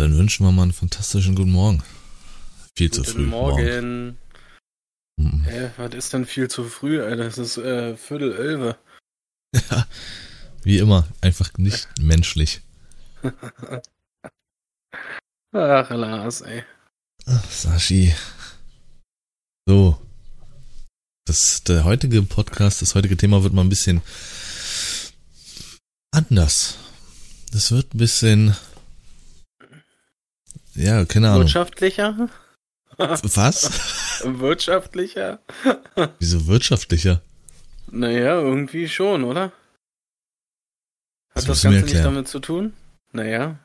dann wünschen wir mal einen fantastischen guten Morgen. Viel Guten zu früh. Morgen. Morgen. Hä, was ist denn viel zu früh, Alter? Es ist äh, Viertel elf. Ja, wie immer, einfach nicht menschlich. Ach, Lars, ey. Ach, Sashi. So. Das, der heutige Podcast, das heutige Thema wird mal ein bisschen anders. Das wird ein bisschen, ja, keine Ahnung. Wirtschaftlicher? Was? Wirtschaftlicher? Wieso wirtschaftlicher? Naja, irgendwie schon, oder? Das Hat das mir Ganze nicht damit zu tun? Naja.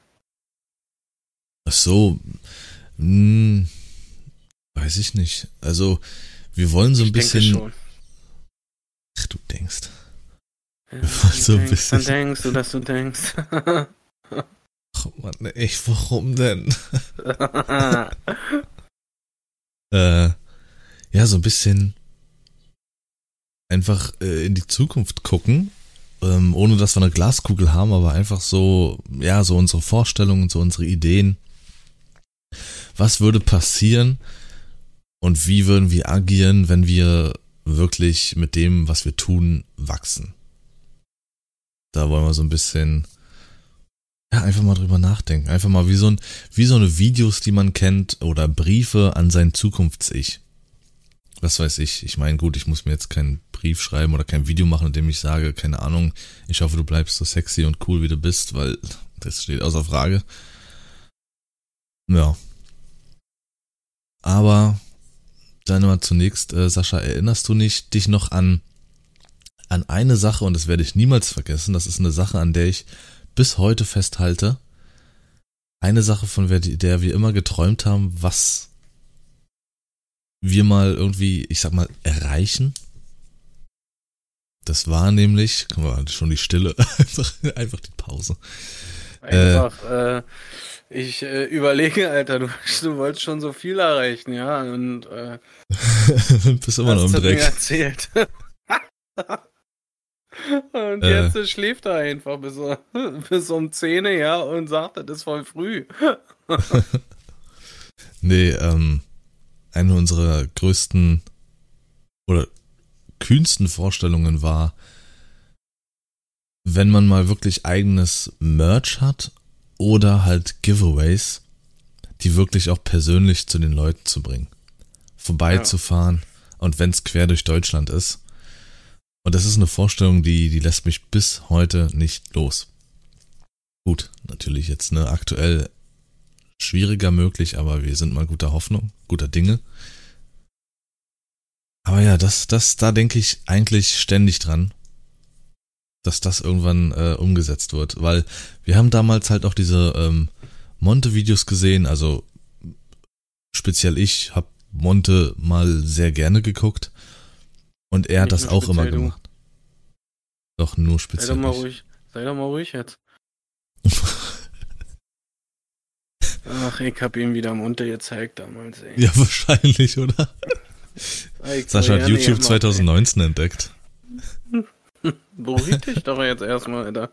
Ach so. Hm, weiß ich nicht. Also, wir wollen so ein ich bisschen. denke schon. Ach, du denkst. Ja, Wir wollen so ein denkst, bisschen- Dann denkst du, dass du denkst. Ach, Mann, echt, warum denn? äh, ja, so ein bisschen einfach äh, in die Zukunft gucken, ähm, ohne dass wir eine Glaskugel haben, aber einfach so, ja, so unsere Vorstellungen, so unsere Ideen. Was würde passieren und wie würden wir agieren, wenn wir wirklich mit dem, was wir tun, wachsen? Da wollen wir so ein bisschen, ja, einfach mal drüber nachdenken. Einfach mal wie so ein, wie so eine Videos, die man kennt oder Briefe an sein Zukunfts-Ich. Was weiß ich. Ich meine, gut, ich muss mir jetzt keinen Brief schreiben oder kein Video machen, in dem ich sage, keine Ahnung, ich hoffe, du bleibst so sexy und cool, wie du bist, weil das steht außer Frage. Ja. Aber dann mal zunächst, äh, Sascha, erinnerst du nicht dich noch an, an eine Sache, und das werde ich niemals vergessen, das ist eine Sache, an der ich bis heute festhalte. Eine Sache, von der, der wir immer geträumt haben, was wir mal irgendwie, ich sag mal, erreichen. Das war nämlich, guck mal, schon die Stille, einfach, einfach die Pause. Einfach, äh, ich äh, überlege, Alter, du, du wolltest schon so viel erreichen, ja, und äh, Bist immer noch im du mir Dreck. erzählt. Und Äh. jetzt äh, schläft er einfach bis, bis um 10, ja, und sagt, das ist voll früh. Nee, ähm, eine unserer größten oder kühnsten Vorstellungen war, wenn man mal wirklich eigenes Merch hat oder halt Giveaways, die wirklich auch persönlich zu den Leuten zu bringen. Vorbeizufahren und wenn es quer durch Deutschland ist. Und das ist eine Vorstellung, die, die lässt mich bis heute nicht los. Gut, natürlich jetzt ne, aktuell schwieriger möglich, aber wir sind mal guter Hoffnung, guter Dinge. Aber ja, das, das, da denke ich eigentlich ständig dran, dass das irgendwann äh, umgesetzt wird, weil wir haben damals halt auch diese ähm, Monte-Videos gesehen, also speziell ich habe Monte mal sehr gerne geguckt und er hat das auch immer du. gemacht. Doch, nur Sei speziell doch mal ich. ruhig. Sei doch mal ruhig jetzt. Ach, ich hab ihm wieder Munter gezeigt damals, ey. ja, wahrscheinlich, oder? Ich Sascha hat YouTube nicht 2019 entdeckt. immer- Beruhig dich doch jetzt erstmal, Alter.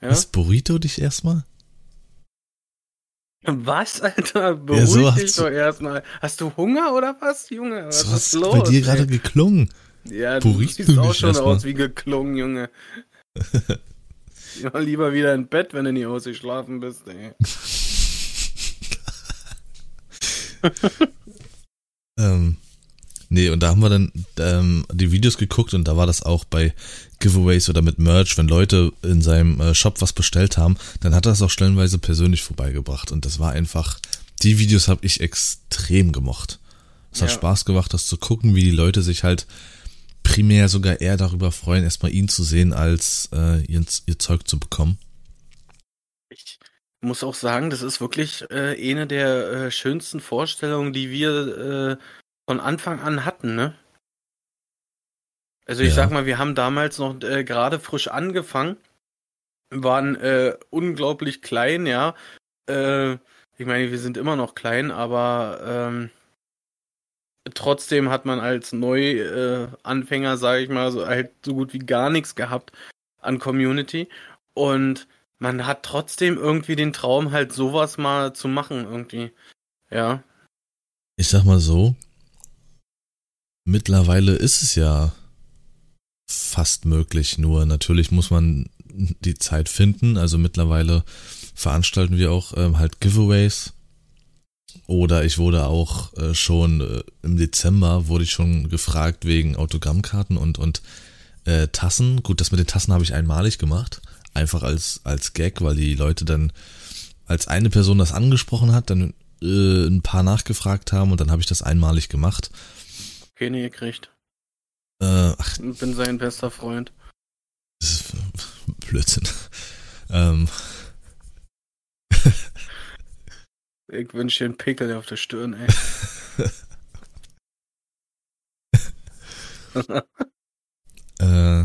Ja? Was, Burrito dich erstmal? Was, Alter? Beruhig Ja, so dich doch erstmal. Hast du Hunger oder was, Junge? Was So ist los? bei dir ey? gerade geklungen. Ja, du Beruhigst siehst auch schon aus wie geklungen, Junge. ja, lieber wieder in Bett, wenn du nicht ausgeschlafen bist, ey. Ähm, nee, und da haben wir dann ähm, die Videos geguckt und da war das auch bei Giveaways oder mit Merch, wenn Leute in seinem äh, Shop was bestellt haben, dann hat er das auch stellenweise persönlich vorbeigebracht und das war einfach, die Videos habe ich extrem gemocht. Es hat Ja. Spaß gemacht, das zu gucken, wie die Leute sich halt primär sogar eher darüber freuen, erstmal ihn zu sehen, als äh, ihr, ihr Zeug zu bekommen. Ich muss auch sagen, das ist wirklich äh, eine der äh, schönsten Vorstellungen, die wir äh, von Anfang an hatten, ne? Also ich Ja. sag mal, wir haben damals noch äh, gerade frisch angefangen, waren äh, unglaublich klein, ja. Ich meine, wir sind immer noch klein, aber ähm, trotzdem hat man als Neuanfänger, äh, Anfänger, sag ich mal, so halt so gut wie gar nichts gehabt an Community. Und man hat trotzdem irgendwie den Traum, halt sowas mal zu machen, irgendwie. Ja. Ich sag mal so, mittlerweile ist es ja fast möglich, nur natürlich muss man die Zeit finden. Also mittlerweile veranstalten wir auch ähm, halt Giveaways. Oder ich wurde auch äh, schon äh, im Dezember wurde ich schon gefragt wegen Autogrammkarten und und äh, Tassen. Gut, das mit den Tassen habe ich einmalig gemacht, einfach als als Gag, weil die Leute dann als eine Person das angesprochen hat, dann äh, ein paar nachgefragt haben und dann habe ich das einmalig gemacht. Keine gekriegt. Äh, ach, Ich bin sein bester Freund. Blödsinn. Ähm, Ich wünsche dir einen Pickel auf der Stirn, ey. äh,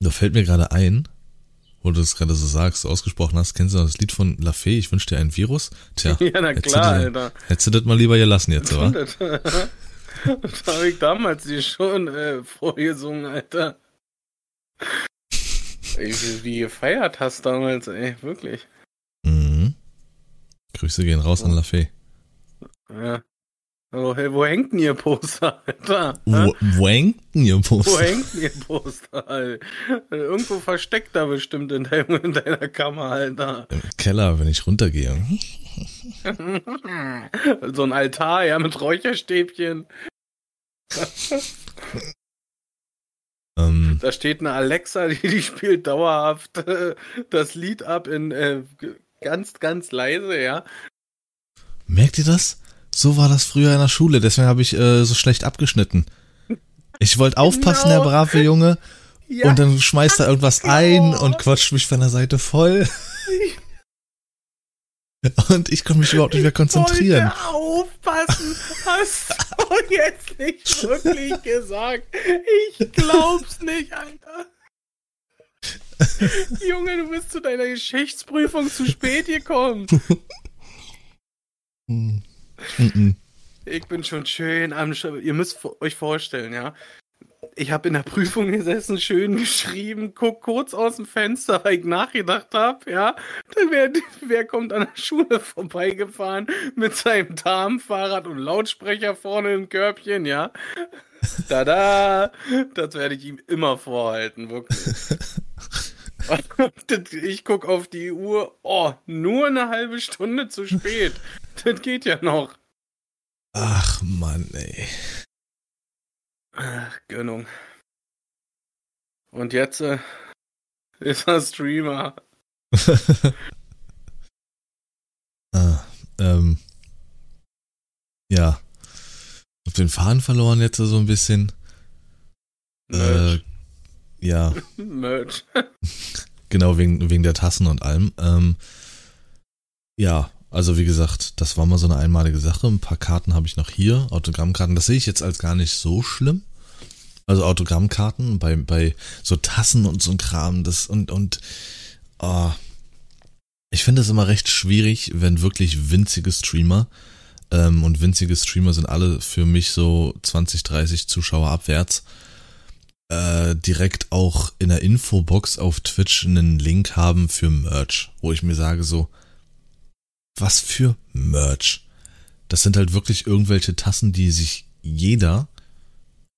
da fällt mir gerade ein, wo du das gerade so sagst, so ausgesprochen hast, kennst du noch das Lied von La Fee, ich wünsche dir ein Virus? Tja, ja, na hättest klar, du, Alter. hättest du das mal lieber gelassen jetzt, wa? Das, das habe ich damals dir schon äh, vorgesungen, Alter. Ey, wie die gefeiert hast damals, ey, wirklich. Grüße gehen raus an La Fee. Ja. Oh, hey, wo hängt denn ihr Poster, Alter? Wo, wo hängt denn ihr Wo Poster? hängt denn ihr Poster, Alter? Irgendwo versteckt da bestimmt in, deinem, in deiner Kammer, Alter. Im Keller, wenn ich runtergehe. so ein Altar, ja, mit Räucherstäbchen. Ähm, Da steht eine Alexa, die, die spielt dauerhaft äh, das Lied ab in äh, ganz, ganz leise, ja. merkt ihr das? So war das früher in der Schule, deswegen habe ich äh, so schlecht abgeschnitten. Ich wollte aufpassen, Genau. der brave Junge, ja und dann schmeißt er irgendwas ein und quatscht mich von der Seite voll. Und ich konnte mich überhaupt nicht mehr konzentrieren. Wollte aufpassen, hast du jetzt nicht wirklich gesagt. Ich glaub's nicht, Alter. Junge, du bist zu deiner Geschichtsprüfung zu spät gekommen. Mhm. Ich bin schon schön am Sch Ihr müsst euch vorstellen, ja. Ich habe in der Prüfung gesessen, schön geschrieben, guck kurz aus dem Fenster, weil ich nachgedacht habe, ja. Dann wer, wer kommt an der Schule vorbeigefahren mit seinem Damenfahrrad und Lautsprecher vorne im Körbchen, ja. Tada! Das werde ich ihm immer vorhalten, wirklich. Ich guck auf die Uhr, oh, nur eine halbe Stunde zu spät. Das geht ja noch. Ach Mann, ey. Ach, Gönnung. Und jetzt äh, ist er Streamer. ah, ähm. Ja. Auf den Faden verloren jetzt so ein bisschen. Äh, ja, Merch. genau, wegen, wegen der Tassen und allem. Ähm, ja, also wie gesagt, das war mal so eine einmalige Sache. Ein paar Karten habe ich noch hier, Autogrammkarten. Das sehe ich jetzt als gar nicht so schlimm. Also Autogrammkarten bei, bei so Tassen und so ein Kram, das und, und ah, ich finde es immer recht schwierig, wenn wirklich winzige Streamer, ähm, und winzige Streamer sind alle für mich so 20, 30 Zuschauer abwärts, äh, direkt auch in der Infobox auf Twitch einen Link haben für Merch, wo ich mir sage so, was für Merch? Das sind halt wirklich irgendwelche Tassen, die sich jeder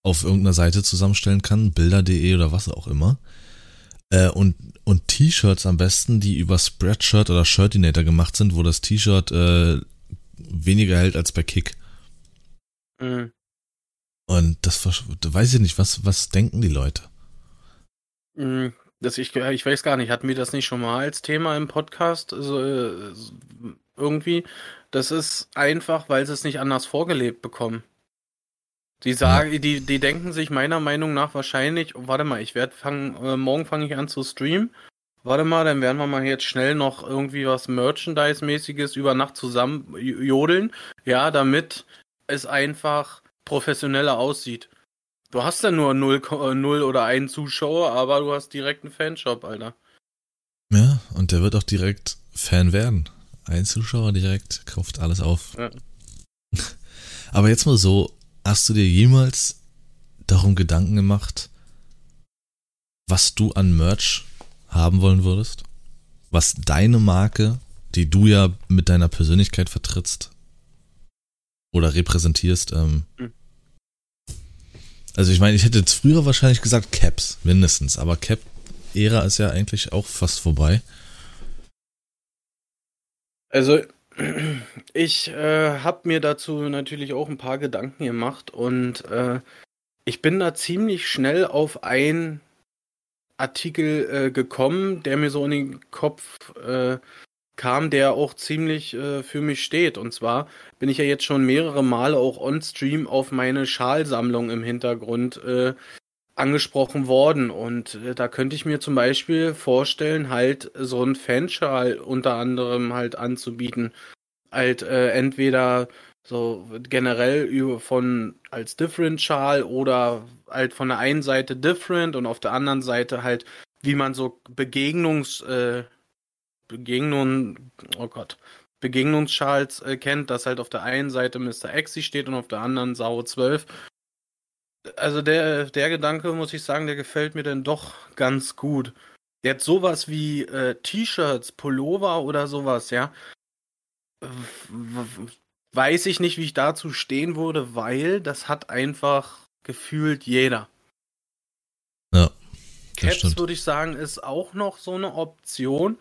auf irgendeiner Seite zusammenstellen kann, bilder.de oder was auch immer. Äh, und und T-Shirts am besten, die über Spreadshirt oder Shirtinator gemacht sind, wo das T-Shirt äh, weniger hält als bei Kick. Mhm. Und das weiß ich nicht, was, was denken die Leute? Mhm. Das ich, ich weiß gar nicht, hatten wir das nicht schon mal als Thema im Podcast? Also, irgendwie. Das ist einfach, weil sie es nicht anders vorgelebt bekommen. Die sagen, die, die denken sich meiner Meinung nach wahrscheinlich, oh, warte mal, ich werde fangen, äh, morgen fange ich an zu streamen. Warte mal, dann werden wir mal jetzt schnell noch irgendwie was Merchandise-mäßiges über Nacht zusammen jodeln. Ja, damit es einfach professioneller aussieht. Du hast ja nur 0, Ko- 0 oder 1 Zuschauer, aber du hast direkt einen Fanshop, Alter. Ja, und der wird auch direkt Fan werden. Ein Zuschauer direkt kauft alles auf. Ja. Aber jetzt mal so, hast du dir jemals darum Gedanken gemacht, was du an Merch haben wollen würdest? was deine Marke, die du ja mit deiner Persönlichkeit vertrittst oder repräsentierst, ähm, mhm. Also ich meine, ich hätte jetzt früher wahrscheinlich gesagt Caps, mindestens, aber Cap-Ära ist ja eigentlich auch fast vorbei. Also ich äh, habe mir dazu natürlich auch ein paar Gedanken gemacht und äh, ich bin da ziemlich schnell auf einen Artikel äh, gekommen, der mir so in den Kopf äh, kam, der auch ziemlich äh, für mich steht. Und zwar bin ich ja jetzt schon mehrere Male auch on-stream auf meine Schalsammlung im Hintergrund äh, angesprochen worden. Und äh, da könnte ich mir zum Beispiel vorstellen, halt so ein Fanschal unter anderem halt anzubieten. Halt äh, entweder so generell über von als Different Schal oder halt von der einen Seite Different und auf der anderen Seite halt, wie man so Begegnungs äh, Begegnungen, oh Gott, Begegnungsschals äh, kennt, dass halt auf der einen Seite Mr. Exi steht und auf der anderen Sau 12. Also der, der Gedanke, muss ich sagen, der gefällt mir dann doch ganz gut. Hat sowas wie äh, T-Shirts, Pullover oder sowas, ja. Weiß ich nicht, wie ich dazu stehen würde, weil das hat einfach gefühlt jeder. Ja. Caps würde ich sagen, ist auch noch so eine Option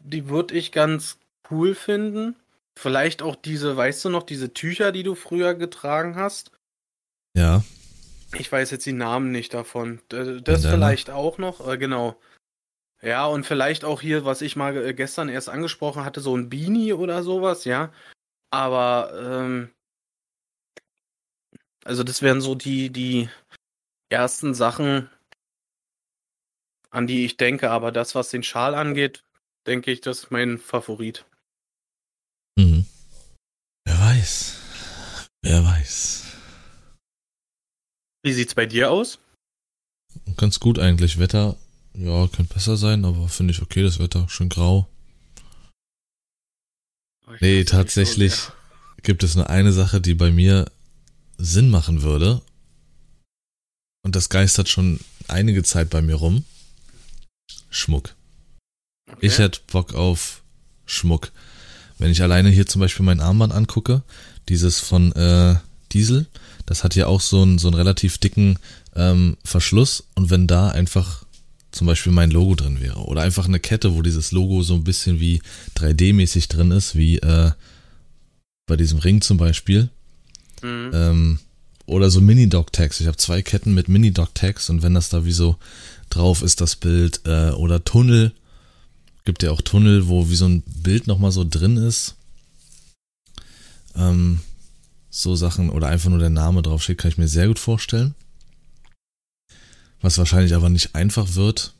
die würde ich ganz cool finden. Vielleicht auch diese, weißt du noch, diese Tücher, die du früher getragen hast. Ja. Ich weiß jetzt die Namen nicht davon. Das vielleicht auch noch, äh, genau. Ja, und vielleicht auch hier, was ich mal äh, gestern erst angesprochen hatte, so ein Beanie oder sowas, ja. Aber, ähm, also das wären so die, die ersten Sachen, an die ich denke. Aber das, was den Schal angeht, denke ich, das ist mein Favorit. Mhm. Wer weiß. Wer weiß. Wie sieht's bei dir aus? Ganz gut eigentlich. Wetter, ja, könnte besser sein, aber finde ich okay, das Wetter. Schön grau. Oh, nee, tatsächlich so gibt es nur eine Sache, die bei mir Sinn machen würde. Und das geistert schon einige Zeit bei mir rum. Schmuck. Okay. Ich hätte Bock auf Schmuck. Wenn ich alleine hier zum Beispiel mein Armband angucke, dieses von äh, Diesel, das hat ja auch so einen, so einen relativ dicken ähm, Verschluss und wenn da einfach zum Beispiel mein Logo drin wäre oder einfach eine Kette, wo dieses Logo so ein bisschen wie 3D-mäßig drin ist, wie äh, bei diesem Ring zum Beispiel. Mhm. Ähm, oder so Mini-Dog-Tags. Ich habe zwei Ketten mit Mini-Dog-Tags und wenn das da wie so drauf ist, das Bild, äh, oder Tunnel, Gibt ja auch Tunnel, wo wie so ein Bild nochmal so drin ist. Ähm, so Sachen oder einfach nur der Name draufsteht, kann ich mir sehr gut vorstellen. Was wahrscheinlich aber nicht einfach wird.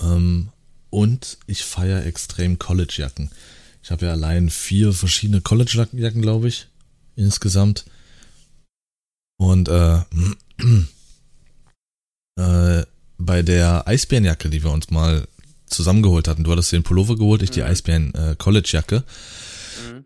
Ähm, und ich feiere extrem College-Jacken. Ich habe ja allein vier verschiedene College-Jacken, glaube ich, insgesamt. Und äh, äh, bei der Eisbärenjacke, die wir uns mal zusammengeholt hatten. Du hattest den Pullover geholt, ich die mhm. Eisbären äh, College Jacke. Mhm.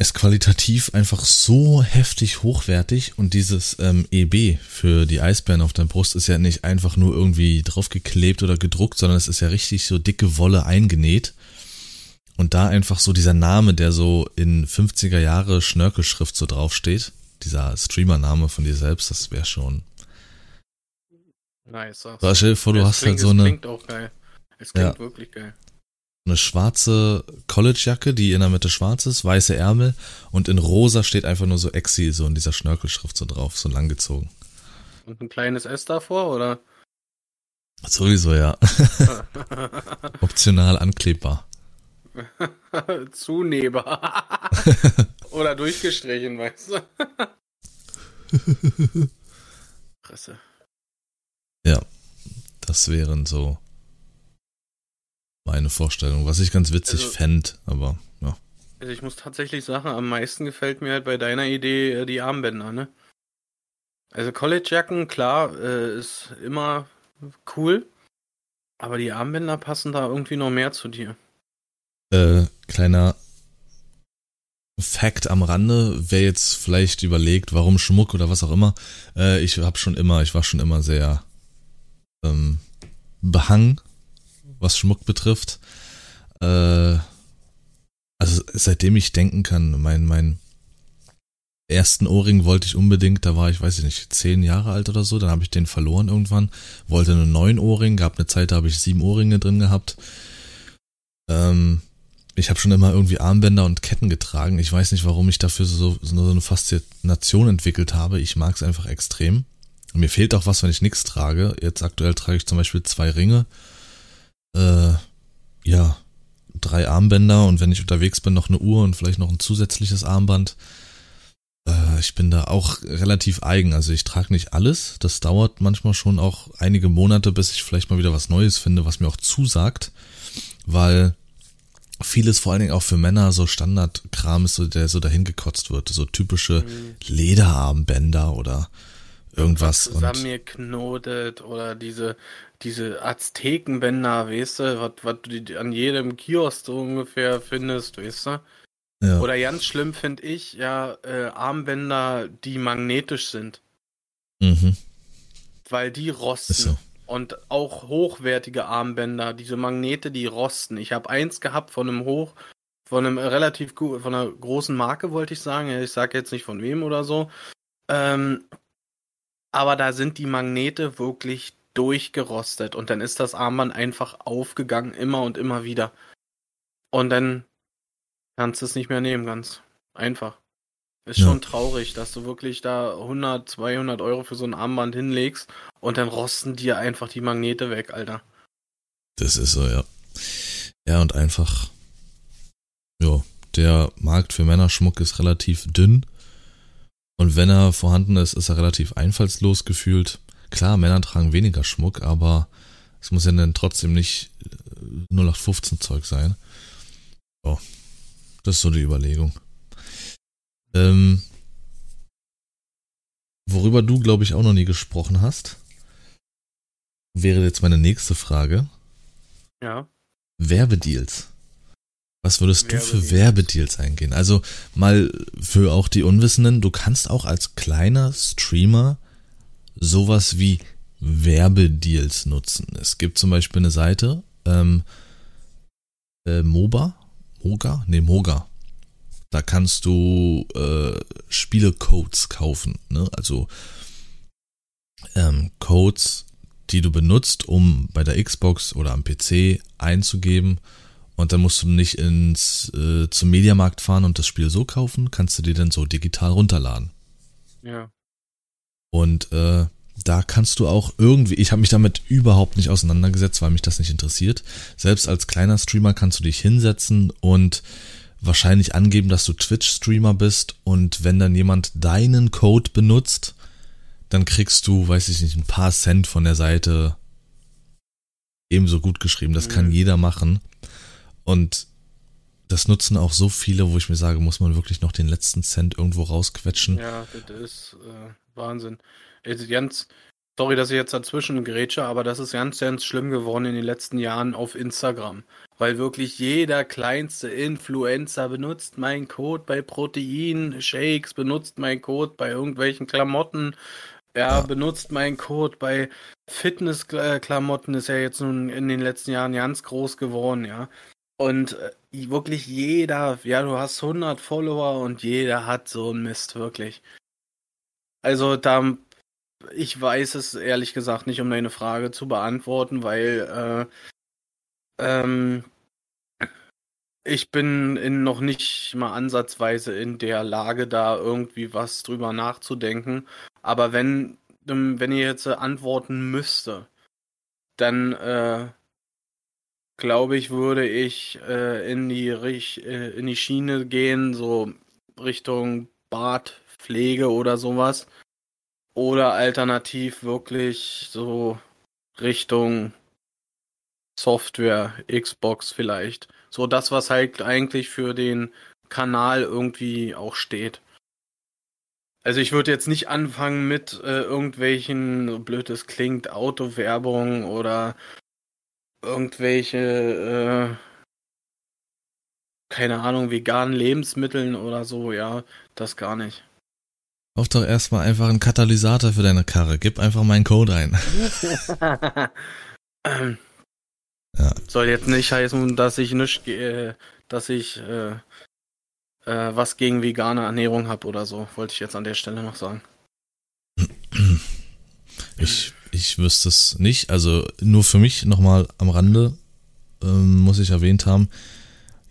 Ist qualitativ einfach so heftig hochwertig und dieses ähm, EB für die Eisbären auf der Brust ist ja nicht einfach nur irgendwie draufgeklebt oder gedruckt, sondern es ist ja richtig so dicke Wolle eingenäht. Und da einfach so dieser Name, der so in 50er Jahre Schnörkelschrift so draufsteht, dieser Streamer-Name von dir selbst, das wäre schon. Nice. So, stell dir vor, du hast halt so eine. Es klingt ja. wirklich geil. Eine schwarze Collegejacke, die in der Mitte schwarz ist, weiße Ärmel und in rosa steht einfach nur so Exi, so in dieser Schnörkelschrift so drauf, so langgezogen. Und ein kleines S davor, oder? Sowieso, ja. Optional anklebbar. Zunehmbar. oder durchgestrichen, weißt du? Presse. Ja, das wären so meine Vorstellung, was ich ganz witzig also, fände, aber ja. Also ich muss tatsächlich sagen, am meisten gefällt mir halt bei deiner Idee äh, die Armbänder, ne? Also Collegejacken, klar, äh, ist immer cool, aber die Armbänder passen da irgendwie noch mehr zu dir. Äh, kleiner Fact am Rande, wer jetzt vielleicht überlegt, warum Schmuck oder was auch immer, äh, ich habe schon immer, ich war schon immer sehr ähm, behangen was Schmuck betrifft. äh, also seitdem ich denken kann, mein, mein ersten Ohrring wollte ich unbedingt, da war ich, weiß ich nicht, zehn Jahre alt oder so, dann habe ich den verloren irgendwann, wollte einen neuen Ohrring, gab eine Zeit, da habe ich sieben Ohrringe drin gehabt. Ähm, ich habe schon immer irgendwie Armbänder und Ketten getragen. Ich weiß nicht, warum ich dafür so, so eine Faszination entwickelt habe. Ich mag es einfach extrem. Mir fehlt auch was, wenn ich nichts trage. Jetzt aktuell trage ich zum Beispiel zwei Ringe. Äh, ja, drei Armbänder und wenn ich unterwegs bin, noch eine Uhr und vielleicht noch ein zusätzliches Armband. Äh, ich bin da auch relativ eigen. Also ich trage nicht alles. Das dauert manchmal schon auch einige Monate, bis ich vielleicht mal wieder was Neues finde, was mir auch zusagt. Weil vieles vor allen Dingen auch für Männer so Standardkram ist, so, der so dahin gekotzt wird. So typische mhm. Lederarmbänder oder irgendwas. Zusammengeknotet oder diese, diese Aztekenbänder, weißt du, was, was du an jedem Kiosk so ungefähr findest, weißt du? Ja. Oder ganz schlimm finde ich, ja, äh, Armbänder, die magnetisch sind. Mhm. Weil die rosten. So. Und auch hochwertige Armbänder, diese Magnete, die rosten. Ich habe eins gehabt von einem hoch, von einem relativ von einer großen Marke, wollte ich sagen. Ich sage jetzt nicht von wem oder so. Ähm, aber da sind die Magnete wirklich durchgerostet und dann ist das Armband einfach aufgegangen, immer und immer wieder. Und dann kannst du es nicht mehr nehmen, ganz einfach. Ist ja. schon traurig, dass du wirklich da 100, 200 Euro für so ein Armband hinlegst und dann rosten dir einfach die Magnete weg, Alter. Das ist so, ja. Ja, und einfach, ja, der Markt für Männerschmuck ist relativ dünn. Und wenn er vorhanden ist, ist er relativ einfallslos gefühlt. Klar, Männer tragen weniger Schmuck, aber es muss ja dann trotzdem nicht 0815 Zeug sein. Oh, das ist so die Überlegung. Ähm, worüber du, glaube ich, auch noch nie gesprochen hast, wäre jetzt meine nächste Frage. Ja. Werbedeals. Was würdest du für Werbedeals eingehen? Also mal für auch die Unwissenden, du kannst auch als kleiner Streamer sowas wie Werbedeals nutzen. Es gibt zum Beispiel eine Seite, ähm, äh, MOBA, Moga, nee, Moga. Da kannst du äh, Spielecodes kaufen, ne? Also ähm, Codes, die du benutzt, um bei der Xbox oder am PC einzugeben und dann musst du nicht ins äh, zum Mediamarkt fahren und das Spiel so kaufen, kannst du dir dann so digital runterladen. Ja. Und äh, da kannst du auch irgendwie, ich habe mich damit überhaupt nicht auseinandergesetzt, weil mich das nicht interessiert. Selbst als kleiner Streamer kannst du dich hinsetzen und wahrscheinlich angeben, dass du Twitch-Streamer bist und wenn dann jemand deinen Code benutzt, dann kriegst du, weiß ich nicht, ein paar Cent von der Seite ebenso gut geschrieben. Das mhm. kann jeder machen. Und das nutzen auch so viele, wo ich mir sage, muss man wirklich noch den letzten Cent irgendwo rausquetschen. Ja, das ist äh, Wahnsinn. Also sorry, dass ich jetzt dazwischen gerätsche, aber das ist ganz, ganz schlimm geworden in den letzten Jahren auf Instagram. Weil wirklich jeder kleinste Influencer benutzt meinen Code bei Protein, Shakes, benutzt meinen Code bei irgendwelchen Klamotten, ja, ja. benutzt meinen Code bei Fitnessklamotten, ist ja jetzt nun in den letzten Jahren ganz groß geworden, ja. Und äh, wirklich jeder, ja, du hast 100 Follower und jeder hat so einen Mist, wirklich. Also da, ich weiß es ehrlich gesagt nicht, um deine Frage zu beantworten, weil äh, ähm, ich bin in noch nicht mal ansatzweise in der Lage, da irgendwie was drüber nachzudenken. Aber wenn, wenn ihr jetzt antworten müsste, dann äh, glaube ich, würde ich äh, in, die, äh, in die Schiene gehen, so Richtung Badpflege oder sowas. Oder alternativ wirklich so Richtung Software, Xbox vielleicht. So das, was halt eigentlich für den Kanal irgendwie auch steht. Also ich würde jetzt nicht anfangen mit äh, irgendwelchen, so blöd es klingt, Autowerbung oder irgendwelche, äh, keine Ahnung, veganen Lebensmitteln oder so, ja, das gar nicht. Kauf doch erstmal einfach einen Katalysator für deine Karre. Gib einfach meinen Code ein. Ja. Soll jetzt nicht heißen, dass ich nicht, äh, dass ich äh, äh, was gegen vegane Ernährung habe oder so, wollte ich jetzt an der Stelle noch sagen. Ich, ich wüsste es nicht. Also nur für mich nochmal am Rande ähm, muss ich erwähnt haben,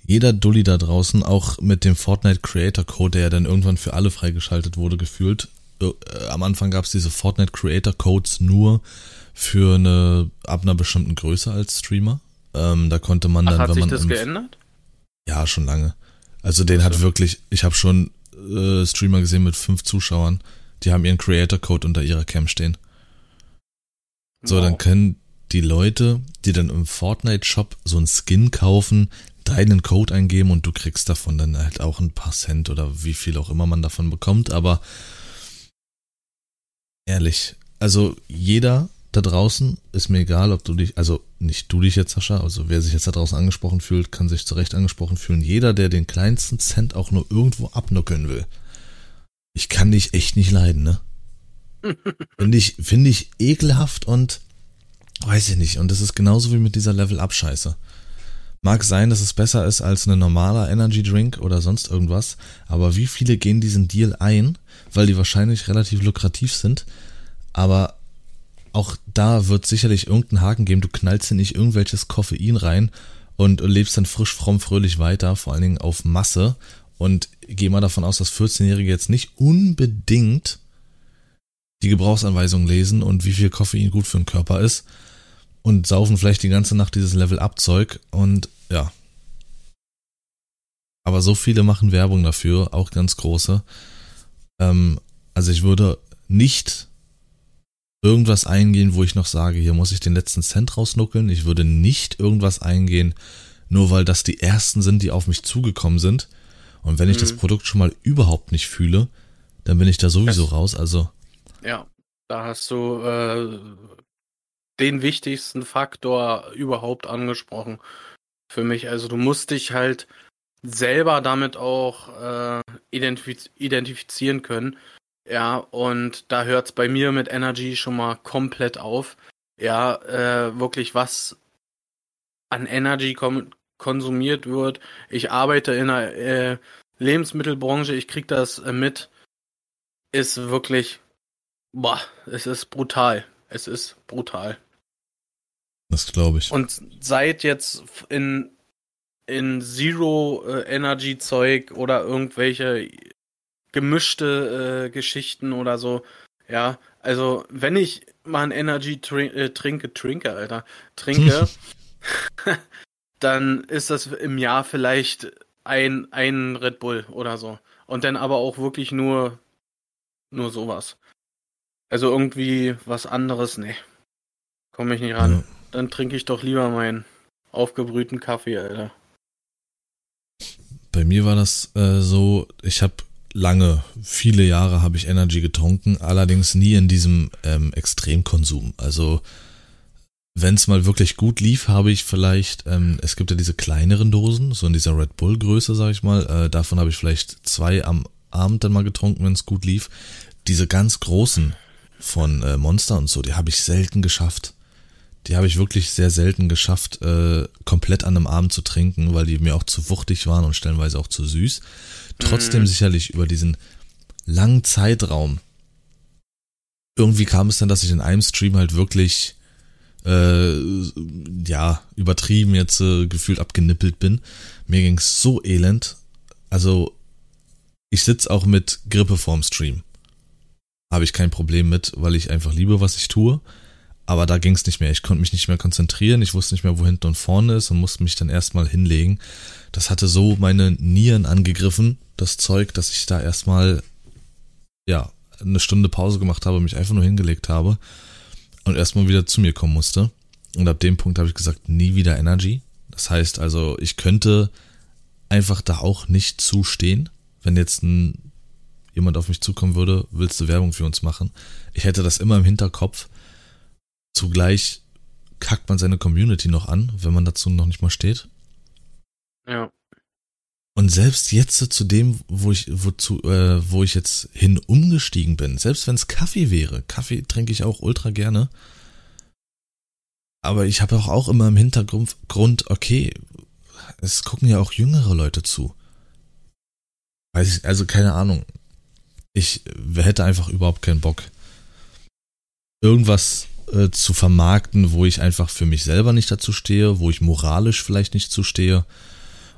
jeder Dulli da draußen, auch mit dem Fortnite Creator Code, der ja dann irgendwann für alle freigeschaltet wurde, gefühlt. Äh, am Anfang gab es diese Fortnite Creator Codes nur für eine ab einer bestimmten Größe als Streamer. Ähm, da konnte man dann, Ach, hat wenn man sich das geändert? Ja, schon lange. Also den also. hat wirklich, ich habe schon äh, Streamer gesehen mit fünf Zuschauern, die haben ihren Creator Code unter ihrer Cam stehen. So, wow. dann können die Leute, die dann im Fortnite Shop so einen Skin kaufen, deinen Code eingeben und du kriegst davon dann halt auch ein paar Cent oder wie viel auch immer man davon bekommt, aber ehrlich, also jeder da draußen, ist mir egal, ob du dich, also nicht du dich jetzt, Sascha, also wer sich jetzt da draußen angesprochen fühlt, kann sich zu Recht angesprochen fühlen. Jeder, der den kleinsten Cent auch nur irgendwo abnuckeln will. Ich kann dich echt nicht leiden, ne? Finde ich, finde ich ekelhaft und weiß ich nicht. Und das ist genauso wie mit dieser Level-Up-Scheiße. Mag sein, dass es besser ist als ein normaler Energy Drink oder sonst irgendwas, aber wie viele gehen diesen Deal ein, weil die wahrscheinlich relativ lukrativ sind, aber auch da wird sicherlich irgendein Haken geben. Du knallst dir nicht irgendwelches Koffein rein und lebst dann frisch, fromm, fröhlich weiter, vor allen Dingen auf Masse. Und geh mal davon aus, dass 14-Jährige jetzt nicht unbedingt die Gebrauchsanweisung lesen und wie viel Koffein gut für den Körper ist und saufen vielleicht die ganze Nacht dieses Level-Up-Zeug und ja. Aber so viele machen Werbung dafür, auch ganz große. Ähm, also ich würde nicht irgendwas eingehen, wo ich noch sage, hier muss ich den letzten Cent rausnuckeln. Ich würde nicht irgendwas eingehen, nur weil das die ersten sind, die auf mich zugekommen sind. Und wenn ich das mhm. Produkt schon mal überhaupt nicht fühle, dann bin ich da sowieso das, raus. Also. Ja, da hast du äh, den wichtigsten Faktor überhaupt angesprochen für mich. Also du musst dich halt selber damit auch äh, identifiz identifizieren können. Ja, und da hört es bei mir mit Energy schon mal komplett auf. Ja, äh, wirklich was an Energy konsumiert wird. Ich arbeite in der äh, Lebensmittelbranche, ich krieg das äh, mit. Ist wirklich, boah, es ist brutal. Es ist brutal. Das glaube ich. Und seit jetzt in in Zero äh, Energy Zeug oder irgendwelche gemischte äh, Geschichten oder so. Ja, also wenn ich mal ein Energy trink, äh, trinke, trinke, Alter, trinke, dann ist das im Jahr vielleicht ein, ein Red Bull oder so. Und dann aber auch wirklich nur, nur sowas. Also irgendwie was anderes, nee. Komme ich nicht ran. Ja. Dann trinke ich doch lieber meinen aufgebrühten Kaffee, Alter. Bei mir war das äh, so, ich habe lange, viele Jahre habe ich Energy getrunken, allerdings nie in diesem ähm, Extremkonsum. Also wenn es mal wirklich gut lief, habe ich vielleicht, ähm, es gibt ja diese kleineren Dosen, so in dieser Red Bull Größe, sag ich mal, äh, davon habe ich vielleicht zwei am Abend dann mal getrunken, wenn es gut lief. Diese ganz großen von äh, Monster und so, die habe ich selten geschafft. Die habe ich wirklich sehr selten geschafft, äh, komplett an einem Abend zu trinken, weil die mir auch zu wuchtig waren und stellenweise auch zu süß. Trotzdem mhm. sicherlich über diesen langen Zeitraum. Irgendwie kam es dann, dass ich in einem Stream halt wirklich äh, ja, übertrieben jetzt äh, gefühlt abgenippelt bin. Mir ging's so elend. Also, ich sitz auch mit Grippe vorm Stream. Habe ich kein Problem mit, weil ich einfach liebe, was ich tue. Aber da ging's nicht mehr. Ich konnte mich nicht mehr konzentrieren. Ich wusste nicht mehr, wo hinten und vorne ist und musste mich dann erstmal hinlegen. Das hatte so meine Nieren angegriffen, das Zeug, dass ich da erstmal, ja, eine Stunde Pause gemacht habe, mich einfach nur hingelegt habe und erstmal wieder zu mir kommen musste. Und ab dem Punkt habe ich gesagt, nie wieder Energy. Das heißt also, ich könnte einfach da auch nicht zustehen, wenn jetzt ein, jemand auf mich zukommen würde, willst du Werbung für uns machen? Ich hätte das immer im Hinterkopf. Zugleich kackt man seine Community noch an, wenn man dazu noch nicht mal steht. Ja. Und selbst jetzt zu dem, wo ich, wozu, äh, wo ich jetzt hin umgestiegen bin, selbst wenn es Kaffee wäre, Kaffee trinke ich auch ultra gerne. aber ich habe auch, auch immer im Hintergrund, okay, es gucken ja auch jüngere Leute zu. Weiß ich, also keine Ahnung. Ich hätte einfach überhaupt keinen Bock, irgendwas äh, zu vermarkten, wo ich einfach für mich selber nicht dazu stehe, wo ich moralisch vielleicht nicht zustehe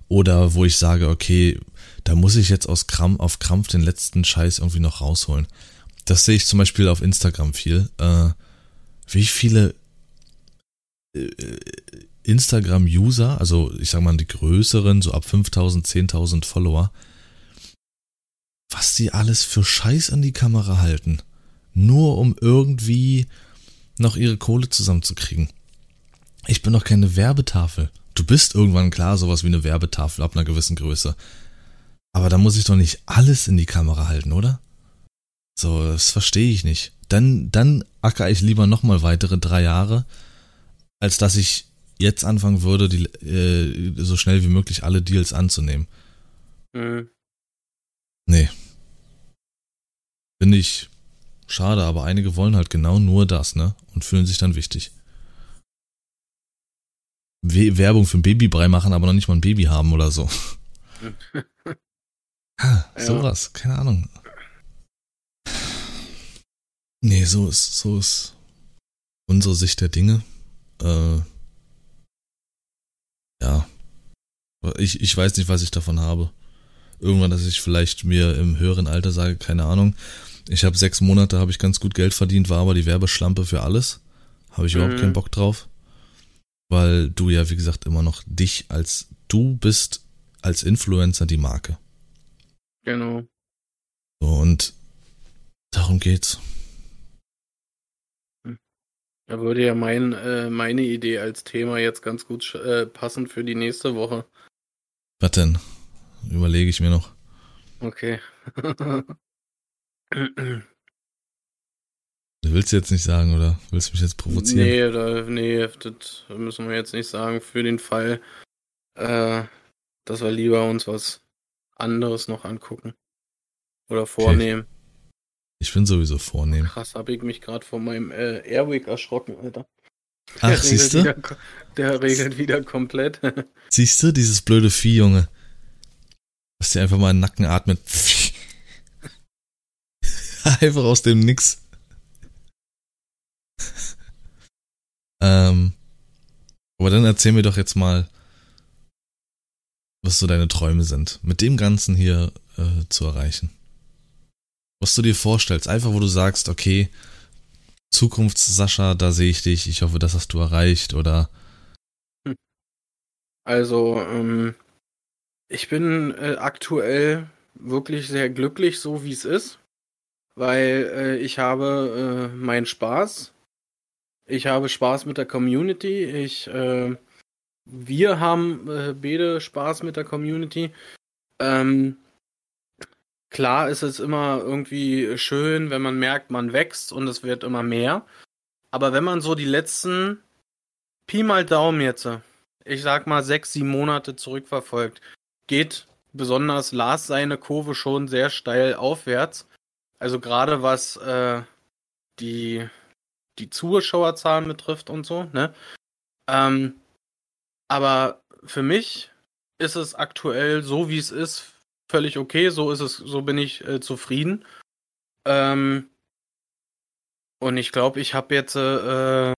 oder wo ich sage, okay, da muss ich jetzt aus Krampf, auf Krampf den letzten Scheiß irgendwie noch rausholen. Das sehe ich zum Beispiel auf Instagram viel. Äh, wie viele äh, Instagram-User, also ich sag mal die größeren, so ab 5000, 10.000 Follower, was die alles für Scheiß an die Kamera halten. Nur um irgendwie noch ihre Kohle zusammenzukriegen. Ich bin doch keine Werbetafel. Du bist irgendwann klar sowas wie eine Werbetafel ab einer gewissen Größe. Aber da muss ich doch nicht alles in die Kamera halten, oder? So, das verstehe ich nicht. Dann, dann acker ich lieber nochmal weitere drei Jahre, als dass ich jetzt anfangen würde, die, äh, so schnell wie möglich alle Deals anzunehmen. Mhm. Nee. Finde ich schade, aber einige wollen halt genau nur das, ne? Und fühlen sich dann wichtig. We Werbung für ein Babybrei machen, aber noch nicht mal ein Baby haben oder so. ha, sowas, keine Ahnung. Nee, so ist, so ist unsere Sicht der Dinge. Äh, ja. Ich, ich weiß nicht, was ich davon habe. Irgendwann, dass ich vielleicht mir im höheren Alter sage, keine Ahnung. Ich habe sechs Monate, habe ich ganz gut Geld verdient, war aber die Werbeschlampe für alles. Habe ich überhaupt mhm. keinen Bock drauf. Weil du ja, wie gesagt, immer noch dich als, du bist als Influencer die Marke. Genau. Und darum geht's. Da würde ja mein, äh, meine Idee als Thema jetzt ganz gut äh, passen für die nächste Woche. Was denn? Überlege ich mir noch. Okay. du willst jetzt nicht sagen, oder willst du mich jetzt provozieren? Nee, da, nee, das müssen wir jetzt nicht sagen. Für den Fall, äh, dass wir lieber uns was anderes noch angucken. Oder vornehmen. Okay. Ich bin sowieso vornehm. Krass, habe ich mich gerade von meinem äh, Airwick erschrocken, Alter. Der Ach, siehst du? der regelt wieder komplett. siehst du, dieses blöde Vieh, Junge. Dass dir einfach mal in den Nacken atmet. einfach aus dem Nix. ähm, aber dann erzähl mir doch jetzt mal, was so deine Träume sind, mit dem Ganzen hier äh, zu erreichen was du dir vorstellst. Einfach, wo du sagst, okay, Zukunfts-Sascha, da sehe ich dich, ich hoffe, das hast du erreicht, oder? Also, ähm, ich bin äh, aktuell wirklich sehr glücklich, so wie es ist, weil äh, ich habe äh, meinen Spaß. Ich habe Spaß mit der Community. Ich, äh, wir haben äh, beide Spaß mit der Community. Ähm, Klar ist es immer irgendwie schön, wenn man merkt, man wächst und es wird immer mehr. Aber wenn man so die letzten Pi mal Daumen jetzt, ich sag mal sechs, sieben Monate zurückverfolgt, geht besonders Lars seine Kurve schon sehr steil aufwärts. Also gerade was äh, die, die Zuschauerzahlen betrifft und so, ne? Ähm, aber für mich ist es aktuell so, wie es ist, völlig okay, so ist es, so bin ich äh, zufrieden. Ähm, und ich glaube, ich habe jetzt äh,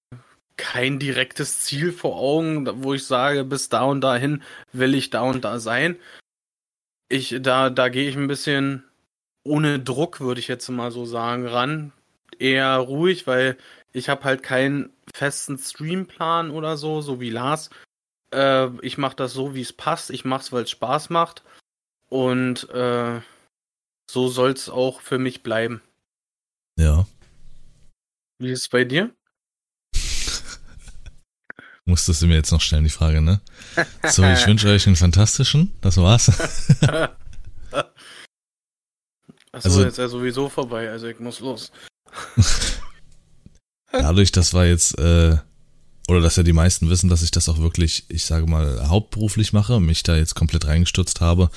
kein direktes Ziel vor Augen, wo ich sage, bis da und dahin will ich da und da sein. Ich, da, da gehe ich ein bisschen ohne Druck, würde ich jetzt mal so sagen, ran. Eher ruhig, weil ich habe halt keinen festen Streamplan oder so, so wie Lars. Äh, ich mache das so, wie es passt. Ich mache es, weil es Spaß macht. Und äh, so soll es auch für mich bleiben. Ja. Wie ist es bei dir? Musstest du mir jetzt noch stellen, die Frage, ne? So, ich wünsche euch einen fantastischen. Das war's. Achso, also, jetzt ist ja sowieso vorbei, also ich muss los. Dadurch, dass wir jetzt, äh, oder dass ja die meisten wissen, dass ich das auch wirklich, ich sage mal, hauptberuflich mache, mich da jetzt komplett reingestürzt habe,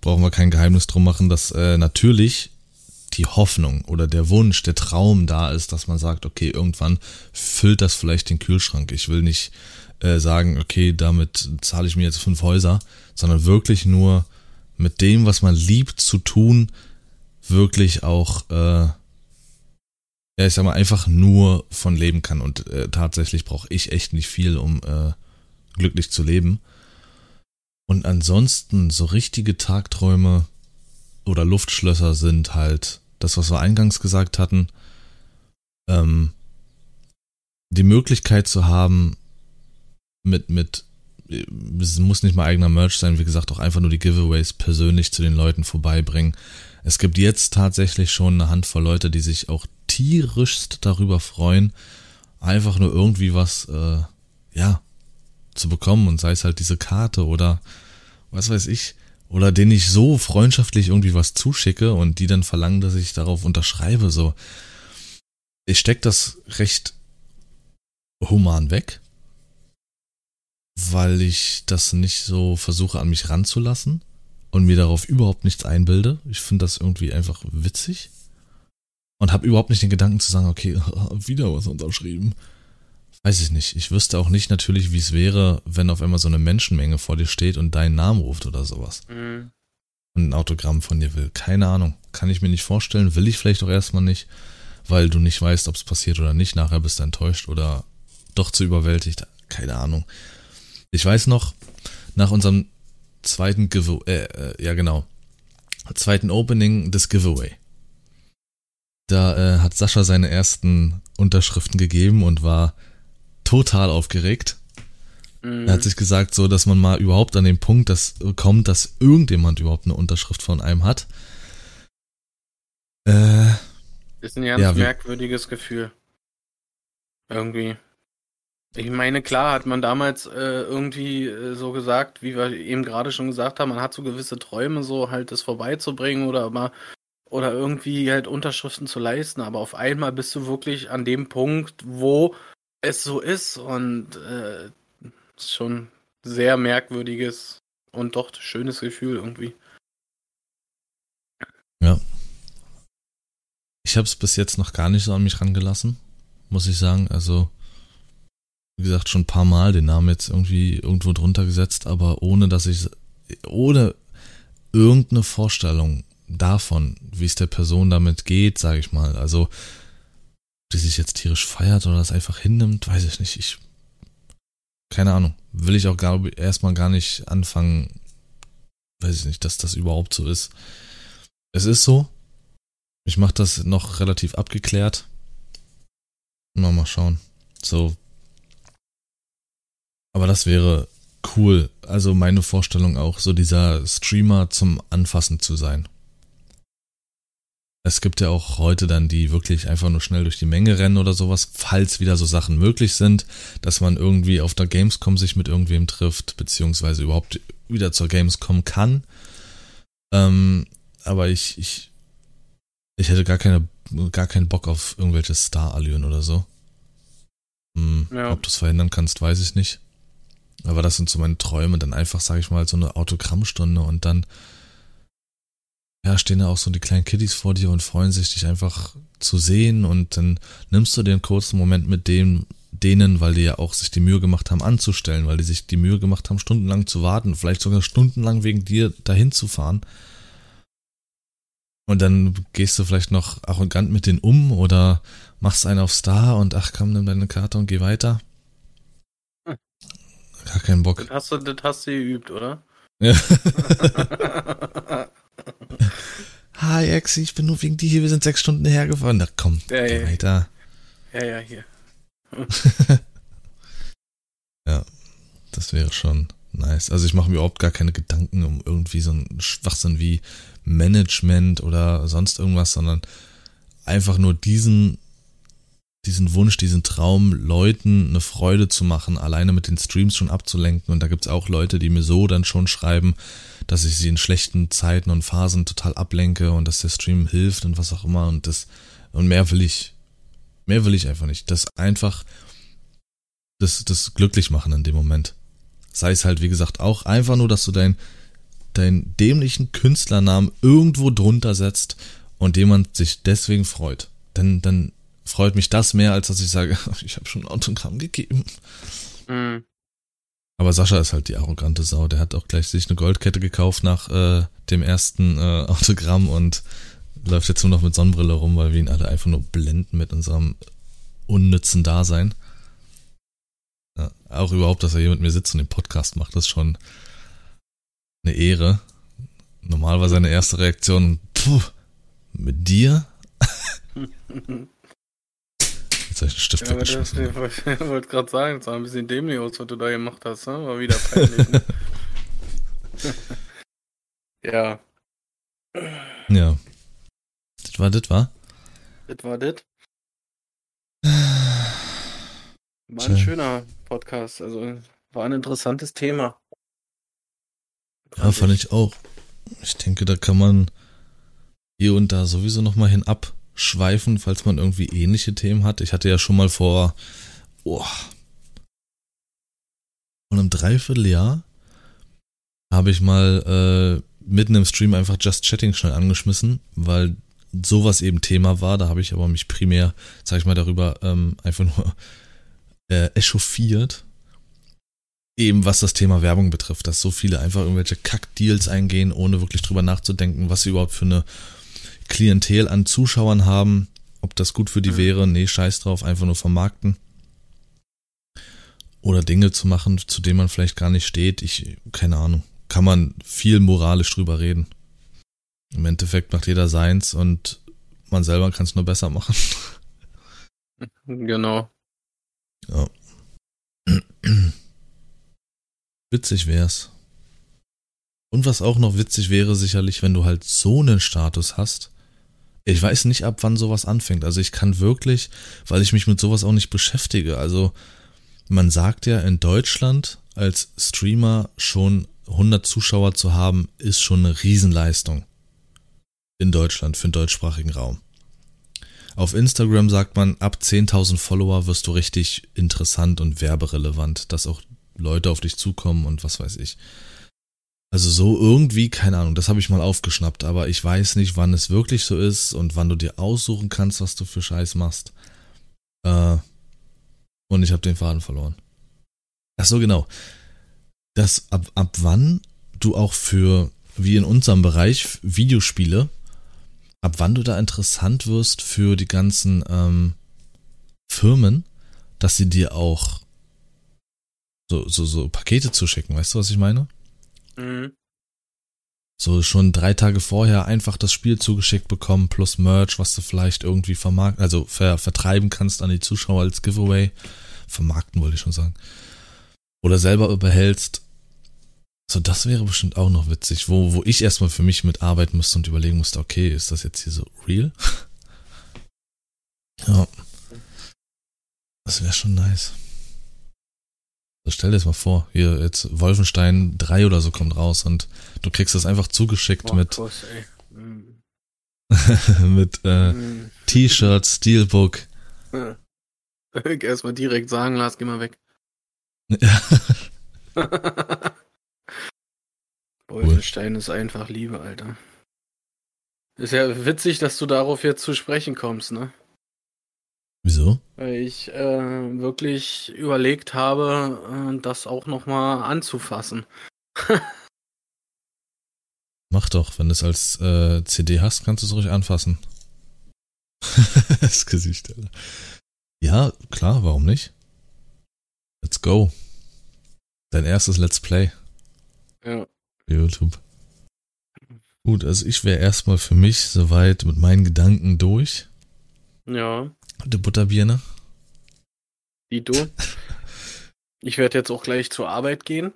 brauchen wir kein Geheimnis drum machen, dass äh, natürlich die Hoffnung oder der Wunsch, der Traum da ist, dass man sagt, okay, irgendwann füllt das vielleicht den Kühlschrank. Ich will nicht äh, sagen, okay, damit zahle ich mir jetzt fünf Häuser, sondern wirklich nur mit dem, was man liebt zu tun, wirklich auch, äh, ja, ich sag mal, einfach nur von leben kann. Und äh, tatsächlich brauche ich echt nicht viel, um äh, glücklich zu leben. Und ansonsten so richtige Tagträume oder Luftschlösser sind halt das, was wir eingangs gesagt hatten, ähm, die Möglichkeit zu haben, mit, mit, es muss nicht mal eigener Merch sein, wie gesagt, auch einfach nur die Giveaways persönlich zu den Leuten vorbeibringen. Es gibt jetzt tatsächlich schon eine Handvoll Leute, die sich auch tierischst darüber freuen, einfach nur irgendwie was, äh, ja, zu bekommen und sei es halt diese Karte oder was weiß ich, oder denen ich so freundschaftlich irgendwie was zuschicke und die dann verlangen, dass ich darauf unterschreibe, so. Ich steck das recht human weg, weil ich das nicht so versuche an mich ranzulassen und mir darauf überhaupt nichts einbilde. Ich finde das irgendwie einfach witzig und habe überhaupt nicht den Gedanken zu sagen, okay, wieder was unterschrieben. Weiß ich nicht. Ich wüsste auch nicht natürlich, wie es wäre, wenn auf einmal so eine Menschenmenge vor dir steht und deinen Namen ruft oder sowas. Mhm. Und ein Autogramm von dir will. Keine Ahnung. Kann ich mir nicht vorstellen. Will ich vielleicht auch erstmal nicht, weil du nicht weißt, ob es passiert oder nicht. Nachher bist du enttäuscht oder doch zu überwältigt. Keine Ahnung. Ich weiß noch, nach unserem zweiten Giveaway, äh, äh, ja genau, zweiten Opening des Giveaway. Da äh, hat Sascha seine ersten Unterschriften gegeben und war total aufgeregt. Mhm. Er hat sich gesagt, so, dass man mal überhaupt an den Punkt dass, kommt, dass irgendjemand überhaupt eine Unterschrift von einem hat. Äh, ist ein ganz ja, merkwürdiges Gefühl. Irgendwie. Ich meine, klar hat man damals äh, irgendwie äh, so gesagt, wie wir eben gerade schon gesagt haben, man hat so gewisse Träume, so halt das vorbeizubringen oder mal oder irgendwie halt Unterschriften zu leisten, aber auf einmal bist du wirklich an dem Punkt, wo es so ist und äh, schon sehr merkwürdiges und doch schönes Gefühl irgendwie. Ja. Ich habe es bis jetzt noch gar nicht so an mich rangelassen, muss ich sagen. Also, wie gesagt, schon ein paar Mal den Namen jetzt irgendwie irgendwo drunter gesetzt, aber ohne dass ich, ohne irgendeine Vorstellung davon, wie es der Person damit geht, sage ich mal. Also, die sich jetzt tierisch feiert oder das einfach hinnimmt, weiß ich nicht. Ich, keine Ahnung. Will ich auch erstmal gar nicht anfangen, weiß ich nicht, dass das überhaupt so ist. Es ist so. Ich mache das noch relativ abgeklärt. Mal, mal schauen. So. Aber das wäre cool. Also meine Vorstellung auch, so dieser Streamer zum Anfassen zu sein. Es gibt ja auch heute dann die wirklich einfach nur schnell durch die Menge rennen oder sowas, falls wieder so Sachen möglich sind, dass man irgendwie auf der Gamescom sich mit irgendwem trifft, beziehungsweise überhaupt wieder zur Gamescom kann. Ähm, aber ich, ich, ich hätte gar keine, gar keinen Bock auf irgendwelche Star-Allüren oder so. Hm, ja. Ob du es verhindern kannst, weiß ich nicht. Aber das sind so meine Träume, dann einfach, sag ich mal, so eine Autogrammstunde und dann ja, stehen da auch so die kleinen Kiddies vor dir und freuen sich, dich einfach zu sehen und dann nimmst du den kurzen Moment mit dem, denen, weil die ja auch sich die Mühe gemacht haben anzustellen, weil die sich die Mühe gemacht haben, stundenlang zu warten, vielleicht sogar stundenlang wegen dir dahin zu fahren. Und dann gehst du vielleicht noch arrogant mit denen um oder machst einen auf Star und ach komm, nimm deine Karte und geh weiter. Gar keinen Bock. Das hast du, das hast du geübt, oder? Ja. Hi Exi, ich bin nur wegen dir hier, wir sind sechs Stunden hergefahren. Na komm, ja, geh ja. weiter. Ja, ja, hier. ja, das wäre schon nice. Also ich mache mir überhaupt gar keine Gedanken um irgendwie so einen Schwachsinn wie Management oder sonst irgendwas, sondern einfach nur diesen diesen Wunsch, diesen Traum, Leuten eine Freude zu machen, alleine mit den Streams schon abzulenken. Und da gibt's auch Leute, die mir so dann schon schreiben, dass ich sie in schlechten Zeiten und Phasen total ablenke und dass der Stream hilft und was auch immer. Und das, und mehr will ich, mehr will ich einfach nicht. Das einfach, das, das glücklich machen in dem Moment. Sei es halt, wie gesagt, auch einfach nur, dass du dein, deinen dämlichen Künstlernamen irgendwo drunter setzt und jemand sich deswegen freut, dann, dann freut mich das mehr, als dass ich sage, ich habe schon ein Autogramm gegeben. Mhm. Aber Sascha ist halt die arrogante Sau. Der hat auch gleich sich eine Goldkette gekauft nach äh, dem ersten äh, Autogramm und läuft jetzt nur noch mit Sonnenbrille rum, weil wir ihn alle einfach nur blenden mit unserem unnützen Dasein. Ja, auch überhaupt, dass er hier mit mir sitzt und den Podcast macht, das ist schon eine Ehre. Normal war seine erste Reaktion, puh, mit dir? Jetzt habe ich einen Stift ja, weggeschmissen. Ich wollte gerade sagen, es war ein bisschen dämlich aus, was du da gemacht hast, ne? War wieder peinlich. Ne? ja. Ja. Das war das, war? Das war das. War ein schöner Podcast, also war ein interessantes Thema. Ja, fand ich auch. Ich denke, da kann man hier und da sowieso nochmal hin abschweifen, falls man irgendwie ähnliche Themen hat. Ich hatte ja schon mal vor, oh, von einem Dreivierteljahr habe ich mal äh, mitten im Stream einfach Just Chatting schnell angeschmissen, weil sowas eben Thema war. Da habe ich aber mich primär, sag ich mal, darüber ähm, einfach nur äh, echauffiert. Eben was das Thema Werbung betrifft, dass so viele einfach irgendwelche Kack-Deals eingehen, ohne wirklich drüber nachzudenken, was sie überhaupt für eine Klientel an Zuschauern haben, ob das gut für die mhm. wäre. Nee, scheiß drauf, einfach nur vermarkten. Oder Dinge zu machen, zu denen man vielleicht gar nicht steht. Ich, keine Ahnung. Kann man viel moralisch drüber reden. Im Endeffekt macht jeder seins und man selber kann es nur besser machen. Genau. Ja. witzig wär's. Und was auch noch witzig wäre, sicherlich, wenn du halt so einen Status hast. Ich weiß nicht, ab wann sowas anfängt. Also ich kann wirklich, weil ich mich mit sowas auch nicht beschäftige. Also man sagt ja in Deutschland als Streamer schon 100 Zuschauer zu haben, ist schon eine Riesenleistung. In Deutschland für den deutschsprachigen Raum. Auf Instagram sagt man, ab 10.000 Follower wirst du richtig interessant und werberelevant, dass auch Leute auf dich zukommen und was weiß ich. Also so irgendwie, keine Ahnung, das habe ich mal aufgeschnappt, aber ich weiß nicht, wann es wirklich so ist und wann du dir aussuchen kannst, was du für Scheiß machst. Äh, und ich habe den Faden verloren. Ach so, genau. Das ab, ab wann du auch für, wie in unserem Bereich, Videospiele ab wann du da interessant wirst für die ganzen ähm, Firmen, dass sie dir auch so, so, so Pakete zuschicken. Weißt du, was ich meine? Mhm. So schon drei Tage vorher einfach das Spiel zugeschickt bekommen, plus Merch, was du vielleicht irgendwie vermarkten, also ver vertreiben kannst an die Zuschauer als Giveaway. Vermarkten wollte ich schon sagen. Oder selber überhältst. So, das wäre bestimmt auch noch witzig, wo, wo ich erstmal für mich mitarbeiten müsste und überlegen musste, okay, ist das jetzt hier so real? ja. Das wäre schon nice. Stell dir das mal vor, hier jetzt Wolfenstein 3 oder so kommt raus und du kriegst das einfach zugeschickt Boah, mit Kuss, mm. mit äh, mm. T-Shirts, Steelbook. Ja. Erstmal direkt sagen, lass, geh mal weg. Ja. Wolfenstein cool. ist einfach Liebe, Alter. Ist ja witzig, dass du darauf jetzt zu sprechen kommst, ne? Wieso? Weil ich äh, wirklich überlegt habe, äh, das auch nochmal anzufassen. Mach doch, wenn du es als äh, CD hast, kannst du es ruhig anfassen. das Gesicht, Alter. Ja, klar, warum nicht? Let's go. Dein erstes Let's Play. Ja. YouTube. Gut, also ich wäre erstmal für mich soweit mit meinen Gedanken durch. Ja. Der Butterbirne. Wie du. Ich werde jetzt auch gleich zur Arbeit gehen.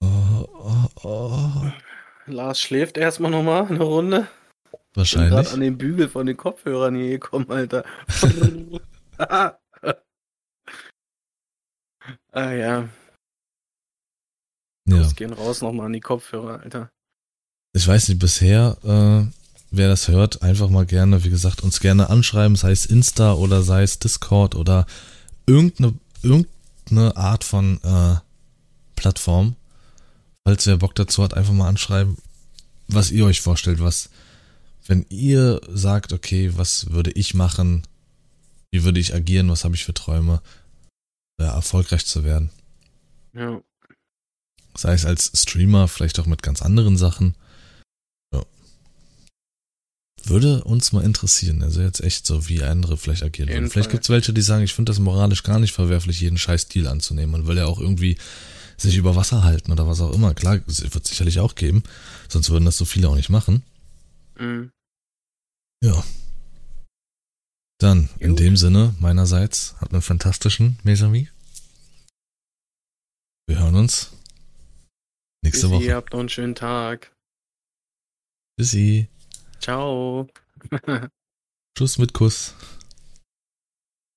Oh, oh, oh. Lars schläft erstmal nochmal eine Runde. Wahrscheinlich. Ich bin gerade an den Bügel von den Kopfhörern hier gekommen, Alter. ah ja. Ja. Los, gehen raus nochmal an die Kopfhörer, Alter. Ich weiß nicht, bisher, äh, wer das hört, einfach mal gerne, wie gesagt, uns gerne anschreiben, sei es Insta oder sei es Discord oder irgendeine, irgendeine Art von äh, Plattform. Falls wer Bock dazu hat, einfach mal anschreiben, was ihr euch vorstellt, was, wenn ihr sagt, okay, was würde ich machen? Wie würde ich agieren? Was habe ich für Träume? Ja, erfolgreich zu werden. Ja. Sei es als Streamer, vielleicht auch mit ganz anderen Sachen. Würde uns mal interessieren. Also jetzt echt so, wie andere vielleicht agieren würden. Vielleicht gibt es welche, die sagen, ich finde das moralisch gar nicht verwerflich, jeden scheiß Deal anzunehmen. Man will ja auch irgendwie sich über Wasser halten oder was auch immer. Klar, es wird sicherlich auch geben. Sonst würden das so viele auch nicht machen. Mhm. Ja. Dann, in Gut. dem Sinne, meinerseits, habt einen fantastischen Mesami. Wir hören uns nächste Tschüssi, Woche. habt noch einen schönen Tag. Tschüssi. Ciao. Tschüss mit Kuss.